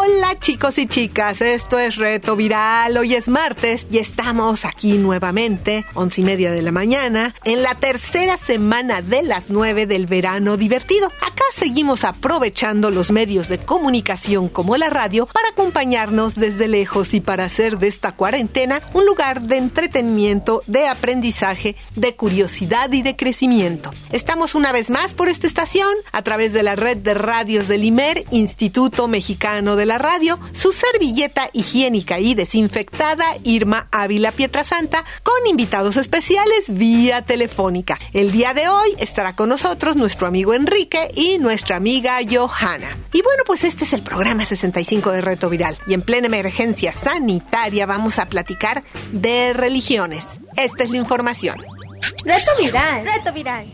Hola chicos y chicas, esto es Reto Viral. Hoy es martes y estamos aquí nuevamente, once y media de la mañana, en la tercera semana de las nueve del verano divertido. Acá seguimos aprovechando los medios de comunicación como la radio para acompañarnos desde lejos y para hacer de esta cuarentena un lugar de entretenimiento, de aprendizaje, de curiosidad y de crecimiento. Estamos una vez más por esta estación a través de la red de radios del IMER, Instituto Mexicano de la radio, su servilleta higiénica y desinfectada Irma Ávila Pietrasanta, con invitados especiales vía telefónica. El día de hoy estará con nosotros nuestro amigo Enrique y nuestra amiga Johanna. Y bueno, pues este es el programa 65 de Reto Viral y en plena emergencia sanitaria vamos a platicar de religiones. Esta es la información. Reto Viral. Reto Viral.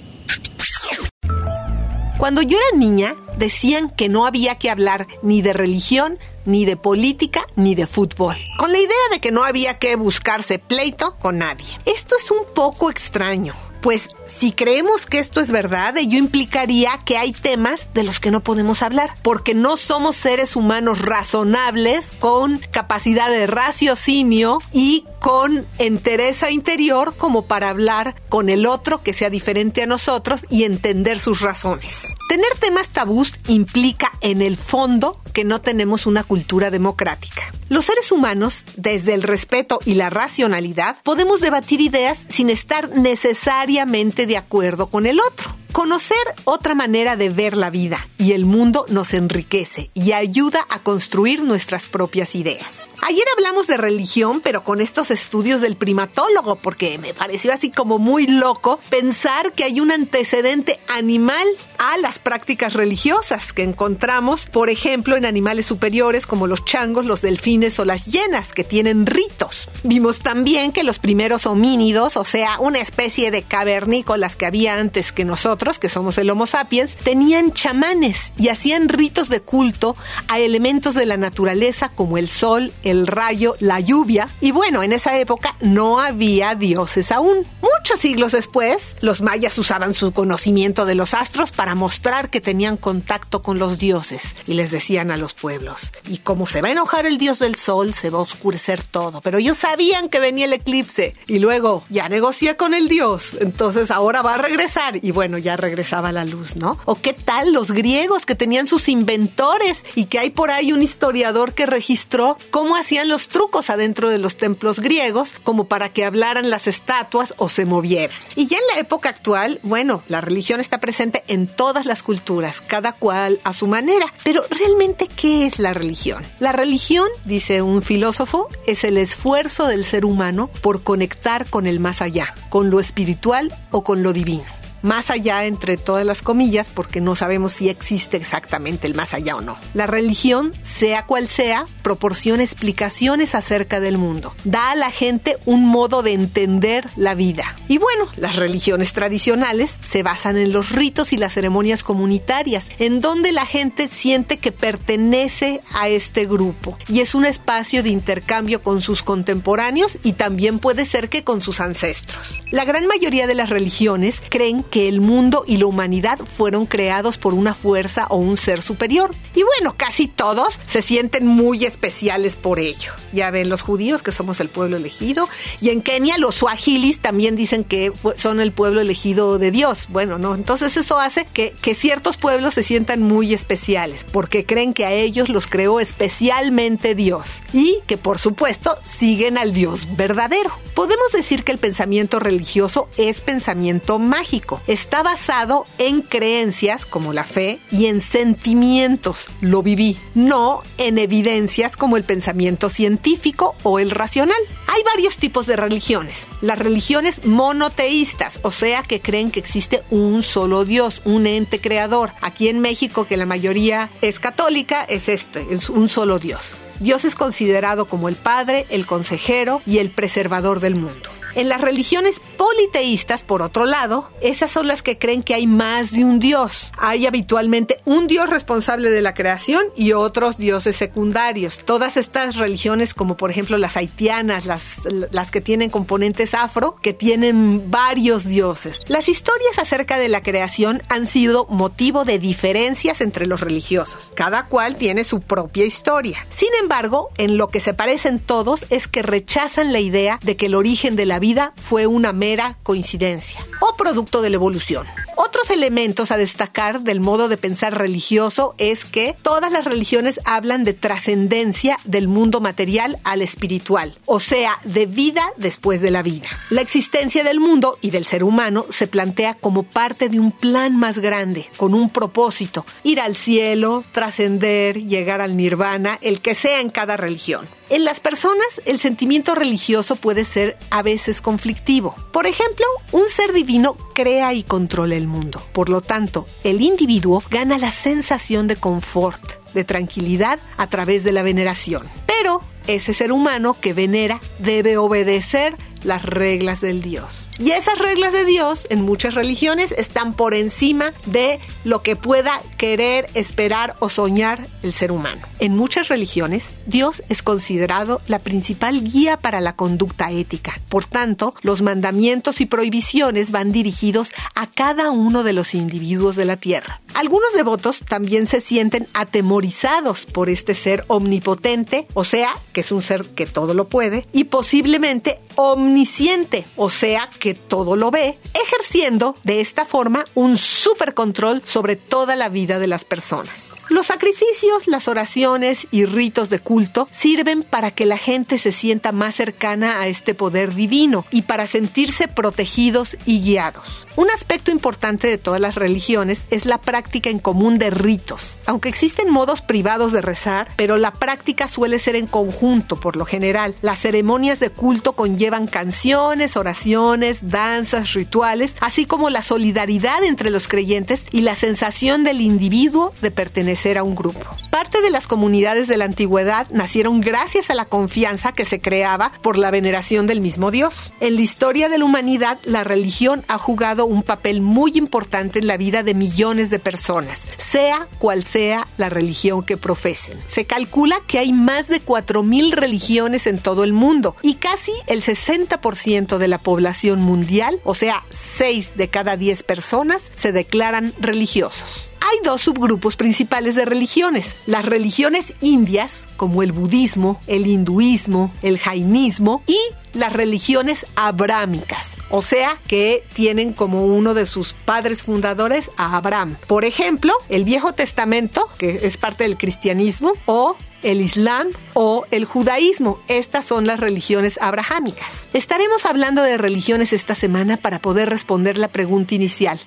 Cuando yo era niña, decían que no había que hablar ni de religión, ni de política, ni de fútbol, con la idea de que no había que buscarse pleito con nadie. Esto es un poco extraño. Pues si creemos que esto es verdad, ello implicaría que hay temas de los que no podemos hablar, porque no somos seres humanos razonables con capacidad de raciocinio y con entereza interior como para hablar con el otro que sea diferente a nosotros y entender sus razones. Tener temas tabús implica en el fondo que no tenemos una cultura democrática. Los seres humanos, desde el respeto y la racionalidad, podemos debatir ideas sin estar necesariamente de acuerdo con el otro. Conocer otra manera de ver la vida y el mundo nos enriquece y ayuda a construir nuestras propias ideas. Ayer hablamos de religión, pero con estos estudios del primatólogo, porque me pareció así como muy loco pensar que hay un antecedente animal a las prácticas religiosas que encontramos, por ejemplo, en animales superiores como los changos, los delfines o las hienas, que tienen ritos. Vimos también que los primeros homínidos, o sea, una especie de cavernícolas que había antes que nosotros, que somos el Homo sapiens, tenían chamanes y hacían ritos de culto a elementos de la naturaleza como el sol, el rayo, la lluvia. Y bueno, en esa época no había dioses aún. Muchos siglos después, los mayas usaban su conocimiento de los astros para mostrar que tenían contacto con los dioses y les decían a los pueblos, y como se va a enojar el dios del sol, se va a oscurecer todo. Pero ellos sabían que venía el eclipse y luego ya negocié con el dios, entonces ahora va a regresar y bueno, ya regresaba la luz, ¿no? ¿O qué tal los griegos que tenían sus inventores y que hay por ahí un historiador que registró cómo hacían los trucos adentro de los templos griegos como para que hablaran las estatuas o se movieran? Y ya en la época actual, bueno, la religión está presente en todas las culturas, cada cual a su manera. Pero realmente, ¿qué es la religión? La religión, dice un filósofo, es el esfuerzo del ser humano por conectar con el más allá, con lo espiritual o con lo divino más allá entre todas las comillas porque no sabemos si existe exactamente el más allá o no. La religión, sea cual sea, proporciona explicaciones acerca del mundo. Da a la gente un modo de entender la vida. Y bueno, las religiones tradicionales se basan en los ritos y las ceremonias comunitarias, en donde la gente siente que pertenece a este grupo y es un espacio de intercambio con sus contemporáneos y también puede ser que con sus ancestros. La gran mayoría de las religiones creen que el mundo y la humanidad fueron creados por una fuerza o un ser superior. Y bueno, casi todos se sienten muy especiales por ello. Ya ven los judíos que somos el pueblo elegido. Y en Kenia los suahilis también dicen que son el pueblo elegido de Dios. Bueno, no. Entonces eso hace que, que ciertos pueblos se sientan muy especiales porque creen que a ellos los creó especialmente Dios. Y que por supuesto siguen al Dios verdadero. Podemos decir que el pensamiento religioso es pensamiento mágico está basado en creencias como la fe y en sentimientos, lo viví, no en evidencias como el pensamiento científico o el racional. Hay varios tipos de religiones. Las religiones monoteístas, o sea que creen que existe un solo Dios, un ente creador. Aquí en México, que la mayoría es católica, es este, es un solo Dios. Dios es considerado como el Padre, el consejero y el preservador del mundo. En las religiones politeístas, por otro lado, esas son las que creen que hay más de un dios. Hay habitualmente un dios responsable de la creación y otros dioses secundarios. Todas estas religiones, como por ejemplo las haitianas, las, las que tienen componentes afro, que tienen varios dioses. Las historias acerca de la creación han sido motivo de diferencias entre los religiosos. Cada cual tiene su propia historia. Sin embargo, en lo que se parecen todos es que rechazan la idea de que el origen de la vida fue una mera coincidencia o producto de la evolución. Otros elementos a destacar del modo de pensar religioso es que todas las religiones hablan de trascendencia del mundo material al espiritual, o sea, de vida después de la vida. La existencia del mundo y del ser humano se plantea como parte de un plan más grande, con un propósito, ir al cielo, trascender, llegar al nirvana, el que sea en cada religión. En las personas, el sentimiento religioso puede ser a veces conflictivo. Por ejemplo, un ser divino crea y controla el mundo. Por lo tanto, el individuo gana la sensación de confort, de tranquilidad a través de la veneración. Pero ese ser humano que venera debe obedecer las reglas del Dios. Y esas reglas de Dios en muchas religiones están por encima de lo que pueda querer, esperar o soñar el ser humano. En muchas religiones, Dios es considerado la principal guía para la conducta ética. Por tanto, los mandamientos y prohibiciones van dirigidos a cada uno de los individuos de la tierra. Algunos devotos también se sienten atemorizados por este ser omnipotente, o sea, que es un ser que todo lo puede, y posiblemente omnisciente, o sea, que todo lo ve, ejerciendo de esta forma un supercontrol sobre toda la vida de las personas. Los sacrificios, las oraciones y ritos de culto sirven para que la gente se sienta más cercana a este poder divino y para sentirse protegidos y guiados. Un aspecto importante de todas las religiones es la práctica en común de ritos. Aunque existen modos privados de rezar, pero la práctica suele ser en conjunto por lo general. Las ceremonias de culto conllevan canciones, oraciones, danzas, rituales, así como la solidaridad entre los creyentes y la sensación del individuo de pertenecer a un grupo. Parte de las comunidades de la antigüedad nacieron gracias a la confianza que se creaba por la veneración del mismo Dios. En la historia de la humanidad, la religión ha jugado un papel muy importante en la vida de millones de personas, sea cual sea la religión que profesen. Se calcula que hay más de 4.000 religiones en todo el mundo y casi el 60% de la población mundial, o sea, 6 de cada 10 personas, se declaran religiosos. Hay dos subgrupos principales de religiones. Las religiones indias, como el budismo, el hinduismo, el jainismo y las religiones abrámicas, o sea, que tienen como uno de sus padres fundadores a Abraham. Por ejemplo, el Viejo Testamento, que es parte del cristianismo, o el Islam o el judaísmo. Estas son las religiones abrahámicas. Estaremos hablando de religiones esta semana para poder responder la pregunta inicial.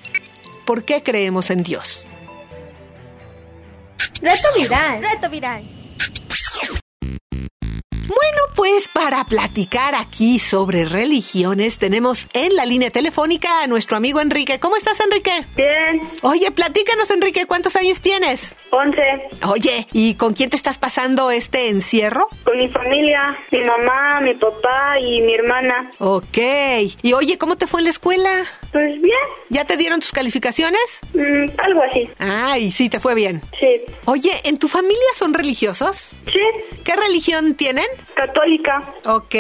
¿Por qué creemos en Dios? Reto viral. Reto viral. Bueno, pues para platicar aquí sobre religiones tenemos en la línea telefónica a nuestro amigo Enrique. ¿Cómo estás, Enrique? Bien, Oye, platícanos, Enrique, ¿cuántos años tienes? 11, Oye, ¿y con quién te estás pasando este encierro? con mi familia, mi mamá, mi papá y mi hermana. Ok. Y oye, ¿cómo te fue en la escuela? Pues bien, ¿Ya te dieron tus calificaciones? mm, algo así. Ay, sí, te fue bien. Sí, Oye, ¿en tu familia son religiosos? sí, ¿Qué religión tienen? católica. Ok.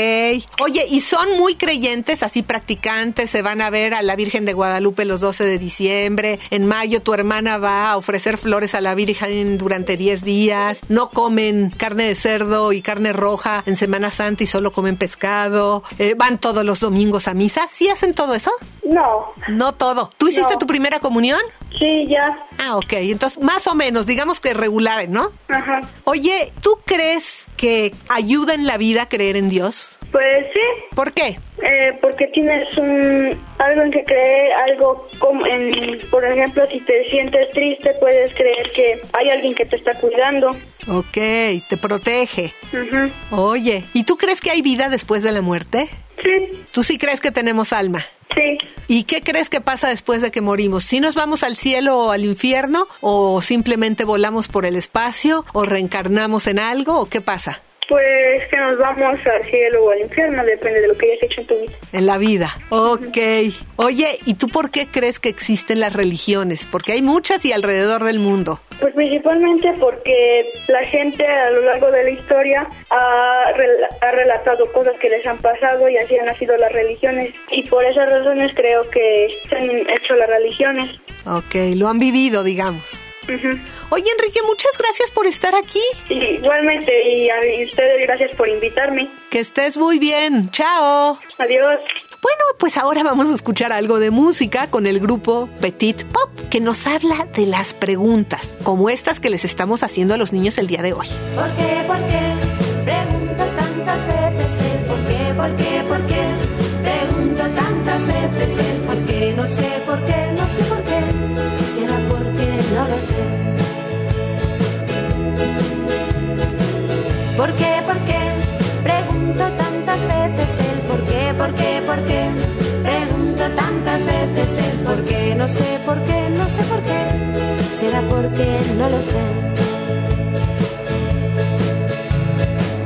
Oye, ¿y son muy creyentes, así practicantes? ¿Se van a ver a la Virgen de Guadalupe los 12 de diciembre? En mayo tu hermana va a ofrecer flores a la Virgen durante 10 días. No comen carne de cerdo y carne roja en Semana Santa y solo comen pescado. Eh, van todos los domingos a misa. ¿Sí hacen todo eso? No, No todo. ¿Tú hiciste No. tu primera comunión? sí, ya. Ah, ok. Entonces, más o menos, digamos que regular, ¿no? Ajá. Oye, ¿tú crees que ayuda en la vida creer en Dios? Pues sí, ¿Por qué? eh, porque tienes un algo en que creer, algo como en, por ejemplo, si te sientes triste, puedes creer que hay alguien que te está cuidando. Ok, te protege. Oye, ¿y tú crees que hay vida después de la muerte? Sí, ¿Tú sí crees que tenemos alma? sí. ¿Y qué crees que pasa después de que morimos? ¿Si nos vamos al cielo o al infierno? ¿O simplemente volamos por el espacio? ¿O reencarnamos en algo? ¿O qué pasa? Pues que nos vamos al cielo o al infierno, depende de lo que hayas hecho en tu vida. En la vida. Ok. Oye, ¿y tú por qué crees que existen las religiones? Porque hay muchas y alrededor del mundo. Pues principalmente porque la gente a lo largo de la historia ha, rel- ha relatado cosas que les han pasado y así han nacido las religiones. Y por esas razones creo que se han hecho las religiones. Ok, lo han vivido, digamos. Oye, Enrique, muchas gracias por estar aquí. Sí, igualmente, y a ustedes gracias por invitarme. Que estés muy bien. Chao. Adiós. Bueno, pues ahora vamos a escuchar algo de música con el grupo Petit Pop, que nos habla de las preguntas, como estas que les estamos haciendo a los niños el día de hoy. ¿Por qué? ¿Por qué? Pregunto tantas veces el por qué, por qué, por qué. ¿Por qué? ¿Por qué? Pregunto tantas veces el por qué, por qué, por qué. Pregunto tantas veces el por qué, no sé por qué, no sé por qué. Será porque no lo sé.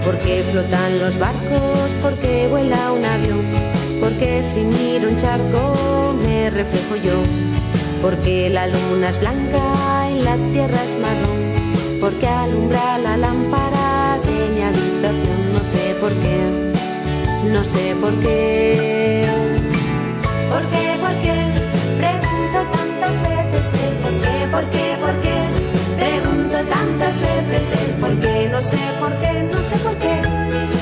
¿Por qué flotan los barcos? ¿Por qué vuela un avión? ¿Por qué si miro un charco me reflejo yo? ¿Por qué la luna es blanca y la tierra es marrón? ¿Por qué alumbra la lámpara por qué, no sé por qué. ¿Por qué? ¿Por qué? Pregunto tantas veces el por qué, por qué, por qué. Pregunto tantas veces el por qué, no sé por qué, no sé por qué.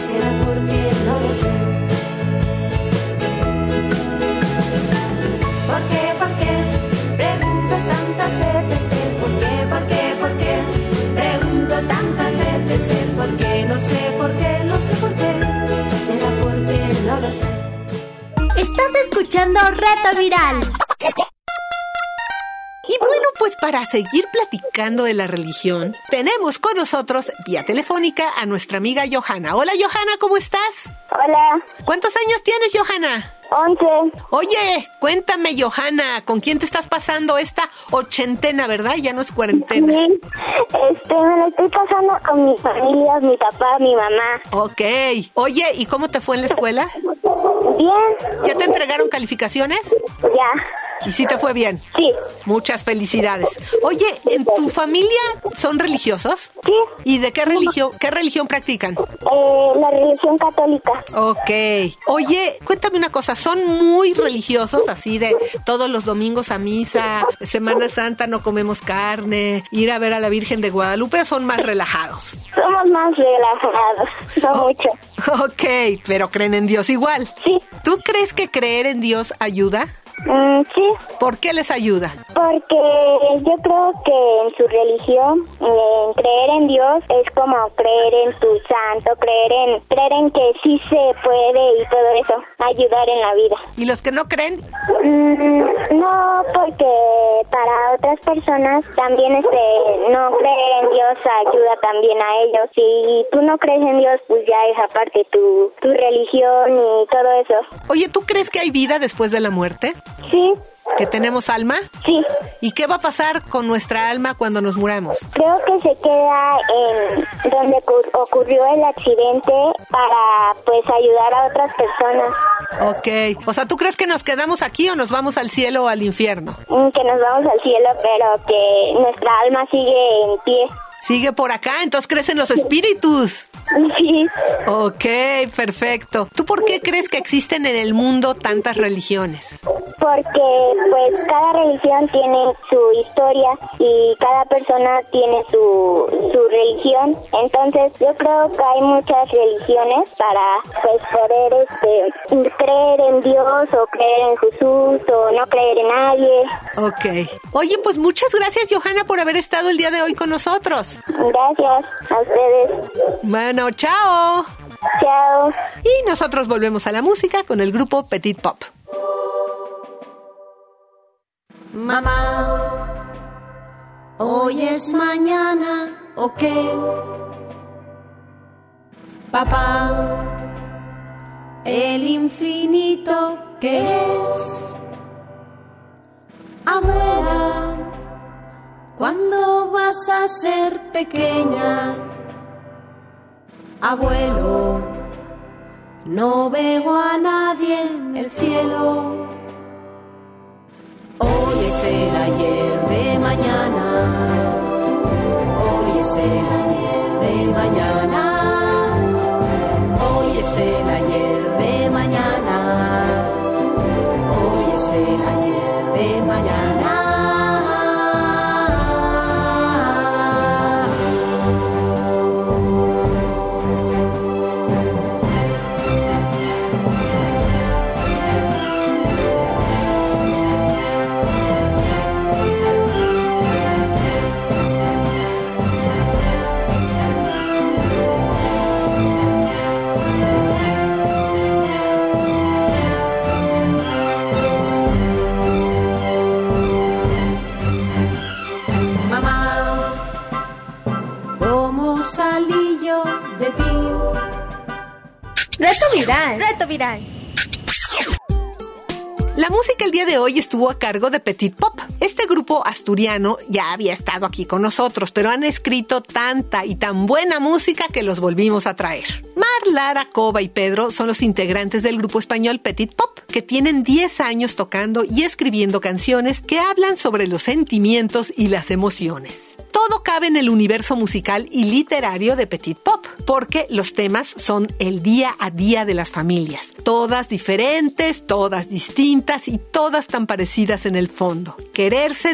Será porque no lo sé. Estás escuchando Reto Viral. Y bueno, pues para seguir platicando de la religión, tenemos con nosotros vía telefónica a nuestra amiga Johanna. Hola Johanna, ¿cómo estás? Hola, ¿Cuántos años tienes Johanna? 11. Oye, cuéntame Johanna, ¿con quién te estás pasando esta ochentena, verdad? Ya no es cuarentena. Sí, este, me lo estoy pasando con mi familia, mi papá, mi mamá. Ok. Oye, ¿y cómo te fue en la escuela? Bien, ¿Ya te entregaron calificaciones? ya, ¿Y sí te fue bien? sí, Muchas felicidades. Oye, ¿en tu familia son religiosos? sí. ¿Y de qué religión, qué religión practican? Eh, la religión católica. Ok. Oye, cuéntame una cosa, ¿son muy religiosos así de todos los domingos a misa, Semana Santa no comemos carne, ir a ver a la Virgen de Guadalupe son más relajados? Somos más relajados, no mucho. Ok, pero creen en Dios igual. Sí, ¿Tú crees que creer en Dios ayuda? Mm, sí, ¿Por qué les ayuda? porque yo creo que en su religión, en creer en Dios es como creer en tu santo, creer en, creer en que sí se puede y todo eso, ayudar en la vida. ¿Y los que no creen? Mm, no, porque para otras personas también este no creer en Dios ayuda también a ellos. Si tú no crees en Dios, pues ya es aparte tu, tu religión y todo eso. Oye, ¿tú crees que hay vida después de la muerte? Sí, ¿Que tenemos alma? sí. ¿Y qué va a pasar con nuestra alma cuando nos muramos? Creo que se queda en donde ocur- ocurrió el accidente para pues ayudar a otras personas. Ok. O sea, ¿tú crees que nos quedamos aquí o nos vamos al cielo o al infierno? Mm, Que nos vamos al cielo, pero que nuestra alma sigue en pie. Sigue por acá, entonces crecen los espíritus. Sí. Ok, perfecto. ¿Tú por qué crees que existen en el mundo tantas religiones? Porque pues cada religión tiene su historia y cada persona tiene su, su religión. Entonces yo creo que hay muchas religiones para pues poder este creer en Dios o creer en Jesús o no creer en nadie. Ok. Oye, pues muchas gracias, Johanna, por haber estado el día de hoy con nosotros. Gracias a ustedes. Bueno, chao. Chao. Y nosotros volvemos a la música con el grupo Petit Pop. Mamá, hoy es mañana, ¿o qué? Papá, el infinito que es. Abuela, ¿cuándo vas a ser pequeña? Abuelo, no veo a nadie en el cielo. Hoy es el ayer de mañana. Hoy es el ayer de mañana. Hoy es el ayer de mañana. Hoy es el ayer de mañana. Reto viral. La música el día de hoy estuvo a cargo de Petit Pop. Este grupo asturiano ya había estado aquí con nosotros, pero han escrito tanta y tan buena música que los volvimos a traer. Mar, Lara, Cova y Pedro son los integrantes del grupo español Petit Pop, que tienen 10 años tocando y escribiendo canciones que hablan sobre los sentimientos y las emociones. Todo cabe en el universo musical y literario de Petit Pop, porque los temas son el día a día de las familias, todas diferentes, todas distintas y todas tan parecidas en el fondo.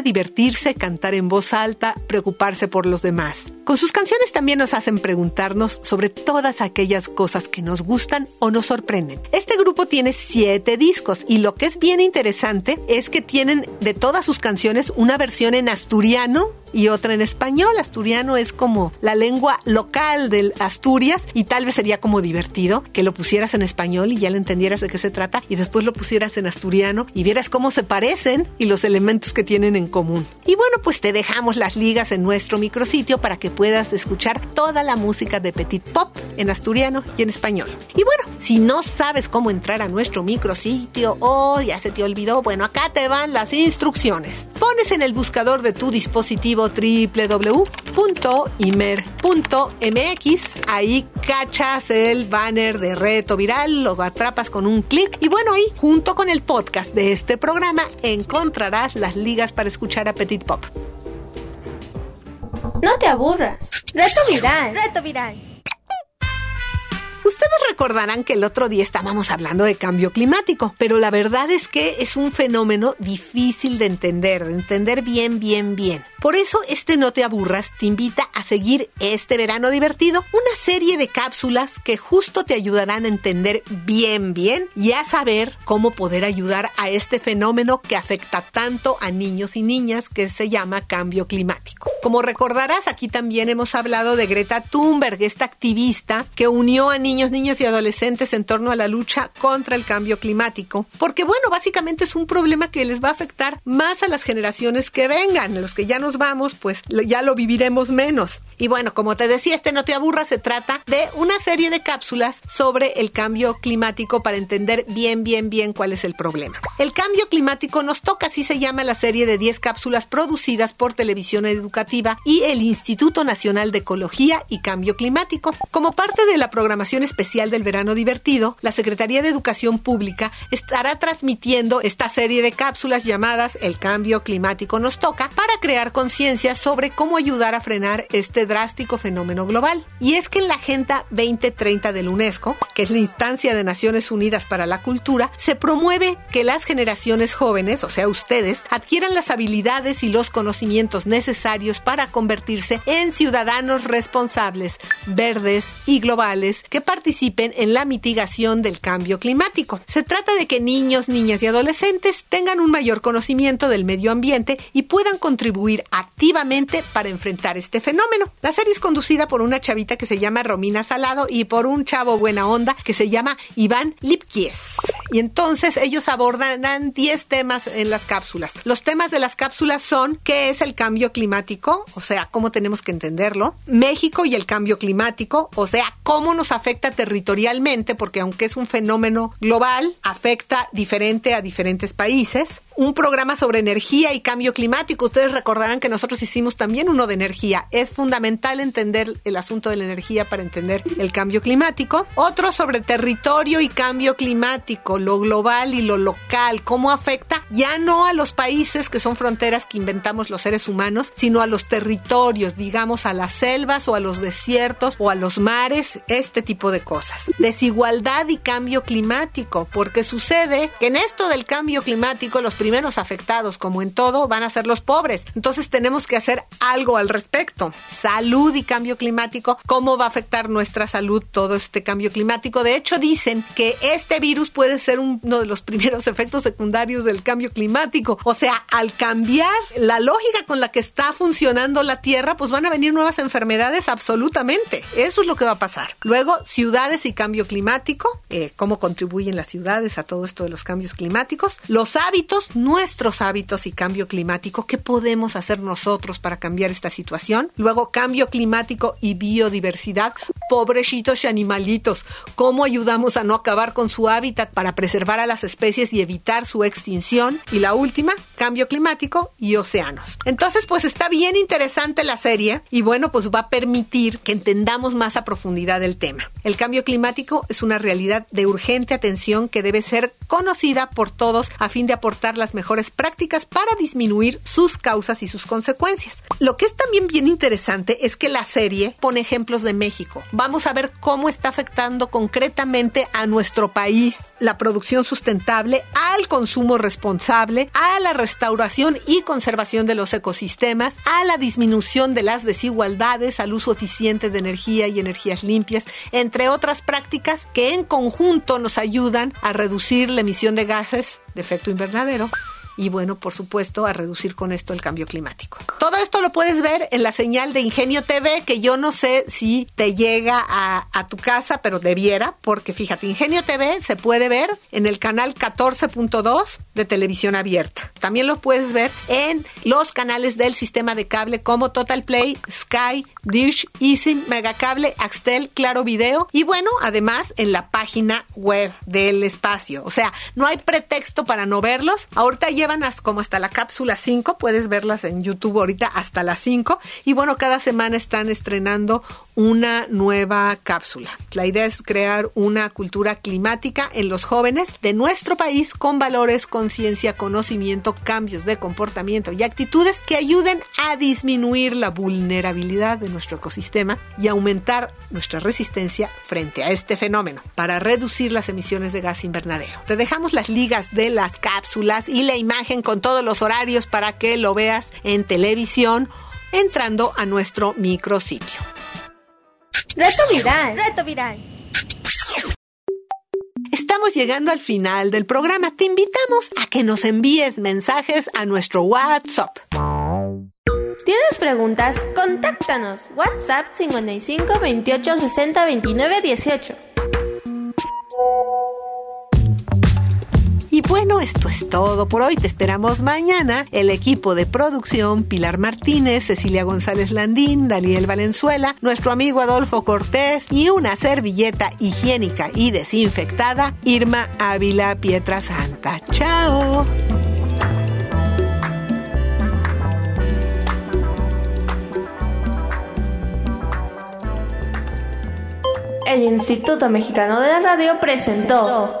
Divertirse, cantar en voz alta, preocuparse por los demás. Con sus canciones también nos hacen preguntarnos sobre todas aquellas cosas que nos gustan o nos sorprenden. Este grupo tiene siete discos y lo que es bien interesante es que tienen de todas sus canciones una versión en asturiano y otra en español. Asturiano es como la lengua local del Asturias y tal vez sería como divertido que lo pusieras en español y ya le entendieras de qué se trata y después lo pusieras en asturiano y vieras cómo se parecen y los elementos que tienen en común. Y bueno, pues te dejamos las ligas en nuestro micrositio para que puedas escuchar toda la música de Petit Pop en asturiano y en español. Y bueno, si no sabes cómo entrar a nuestro micrositio o ya se te olvidó, bueno, acá te van las instrucciones. Pones en el buscador de tu dispositivo www.imer.mx, ahí cachas el banner de reto viral, lo atrapas con un clic y bueno, ahí junto con el podcast de este programa encontrarás las ligas para escuchar a Petit Pop. No te aburras. Reto viral. Reto viral. Ustedes recordarán que el otro día estábamos hablando de cambio climático, pero la verdad es que es un fenómeno difícil de entender, de entender bien, bien, bien. Por eso este No te aburras te invita a seguir este verano divertido una serie de cápsulas que justo te ayudarán a entender bien, bien y a saber cómo poder ayudar a este fenómeno que afecta tanto a niños y niñas que se llama cambio climático. Como recordarás, aquí también hemos hablado de Greta Thunberg, esta activista que unió a niños, niñas y adolescentes en torno a la lucha contra el cambio climático. Porque bueno, básicamente es un problema que les va a afectar más a las generaciones que vengan. Los que ya nos vamos, pues ya lo viviremos menos. Y bueno, como te decía, este No te aburra se trata de una serie de cápsulas sobre el cambio climático para entender bien, bien, bien cuál es el problema. El cambio climático nos toca, así se llama la serie de 10 cápsulas producidas por Televisión Educativa y el Instituto Nacional de Ecología y Cambio Climático. Como parte de la programación especial del verano divertido, la Secretaría de Educación Pública estará transmitiendo esta serie de cápsulas llamadas El cambio climático nos toca para crear conciencia sobre cómo ayudar a frenar este drástico fenómeno global. Y es que en la Agenda 2030 del UNESCO, que es la instancia de Naciones Unidas para la Cultura, se promueve que las generaciones jóvenes, o sea ustedes, adquieran las habilidades y los conocimientos necesarios para convertirse en ciudadanos responsables, verdes y globales que participen en la mitigación del cambio climático. Se trata de que niños, niñas y adolescentes tengan un mayor conocimiento del medio ambiente y puedan contribuir activamente para enfrentar este fenómeno. La serie es conducida por una chavita que se llama Romina Salado y por un chavo buena onda que se llama Iván Lipkies. Y entonces ellos abordarán 10 temas en las cápsulas. Los temas de las cápsulas son qué es el cambio climático, o sea, cómo tenemos que entenderlo, México y el cambio climático, o sea, cómo nos afecta territorialmente territorialmente, porque aunque es un fenómeno global, afecta diferente a diferentes países un programa sobre energía y cambio climático. Ustedes recordarán que nosotros hicimos también uno de energía. Es fundamental entender el asunto de la energía para entender el cambio climático. Otro sobre territorio y cambio climático, lo global y lo local, cómo afecta ya no a los países que son fronteras que inventamos los seres humanos, sino a los territorios, digamos a las selvas o a los desiertos o a los mares, este tipo de cosas. Desigualdad y cambio climático, porque sucede que en esto del cambio climático los primeros afectados, como en todo, van a ser los pobres. Entonces tenemos que hacer algo al respecto. Salud y cambio climático, ¿cómo va a afectar nuestra salud todo este cambio climático? De hecho, dicen que este virus puede ser uno de los primeros efectos secundarios del cambio climático. O sea, al cambiar la lógica con la que está funcionando la Tierra, pues van a venir nuevas enfermedades absolutamente. Eso es lo que va a pasar. Luego, ciudades y cambio climático, eh, cómo contribuyen las ciudades a todo esto de los cambios climáticos, los hábitos nuestros hábitos y cambio climático, qué podemos hacer nosotros para cambiar esta situación. Luego, cambio climático y biodiversidad, pobrecitos y animalitos, cómo ayudamos a no acabar con su hábitat para preservar a las especies y evitar su extinción. Y la última, cambio climático y océanos. Entonces, pues está bien interesante la serie y bueno, pues va a permitir que entendamos más a profundidad el tema. El cambio climático es una realidad de urgente atención que debe ser conocida por todos a fin de aportar las mejores prácticas para disminuir sus causas y sus consecuencias. Lo que es también bien interesante es que la serie pone ejemplos de México. Vamos a ver cómo está afectando concretamente a nuestro país la producción sustentable, al consumo responsable, a la restauración y conservación de los ecosistemas, a la disminución de las desigualdades, al uso eficiente de energía y energías limpias, entre otras prácticas que en conjunto nos ayudan a reducir la emisión de gases de efecto invernadero y bueno, por supuesto, a reducir con esto el cambio climático. Todo esto lo puedes ver en la señal de Ingenio TV, que yo no sé si te llega a, tu casa, pero debiera, porque fíjate, Ingenio TV se puede ver en el canal 14.2 de televisión abierta. También lo puedes ver en los canales del sistema de cable como Total Play, Sky, Dish, Easy, Megacable, Axtel, Claro Video y bueno, además en la página web del espacio. O sea, no hay pretexto para no verlos. Ahorita ya llevan como hasta la cápsula 5, puedes verlas en YouTube ahorita hasta las 5 y bueno, cada semana están estrenando una nueva cápsula. La idea es crear una cultura climática en los jóvenes de nuestro país con valores, conciencia, conocimiento, cambios de comportamiento y actitudes que ayuden a disminuir la vulnerabilidad de nuestro ecosistema y aumentar nuestra resistencia frente a este fenómeno para reducir las emisiones de gas invernadero. Te dejamos las ligas de las cápsulas y la imagen con todos los horarios para que lo veas en televisión entrando a nuestro micrositio. Reto viral, reto viral. Estamos llegando al final del programa. Te invitamos a que nos envíes mensajes a nuestro WhatsApp. ¿Tienes preguntas? Contáctanos. WhatsApp 55 28 60 29 18. Bueno, esto es todo por hoy. Te esperamos mañana. El equipo de producción, Pilar Martínez, Cecilia González Landín, Daniel Valenzuela, nuestro amigo Adolfo Cortés y una servilleta higiénica y desinfectada, Irma Ávila Pietra Santa. Chao. El Instituto Mexicano de la Radio presentó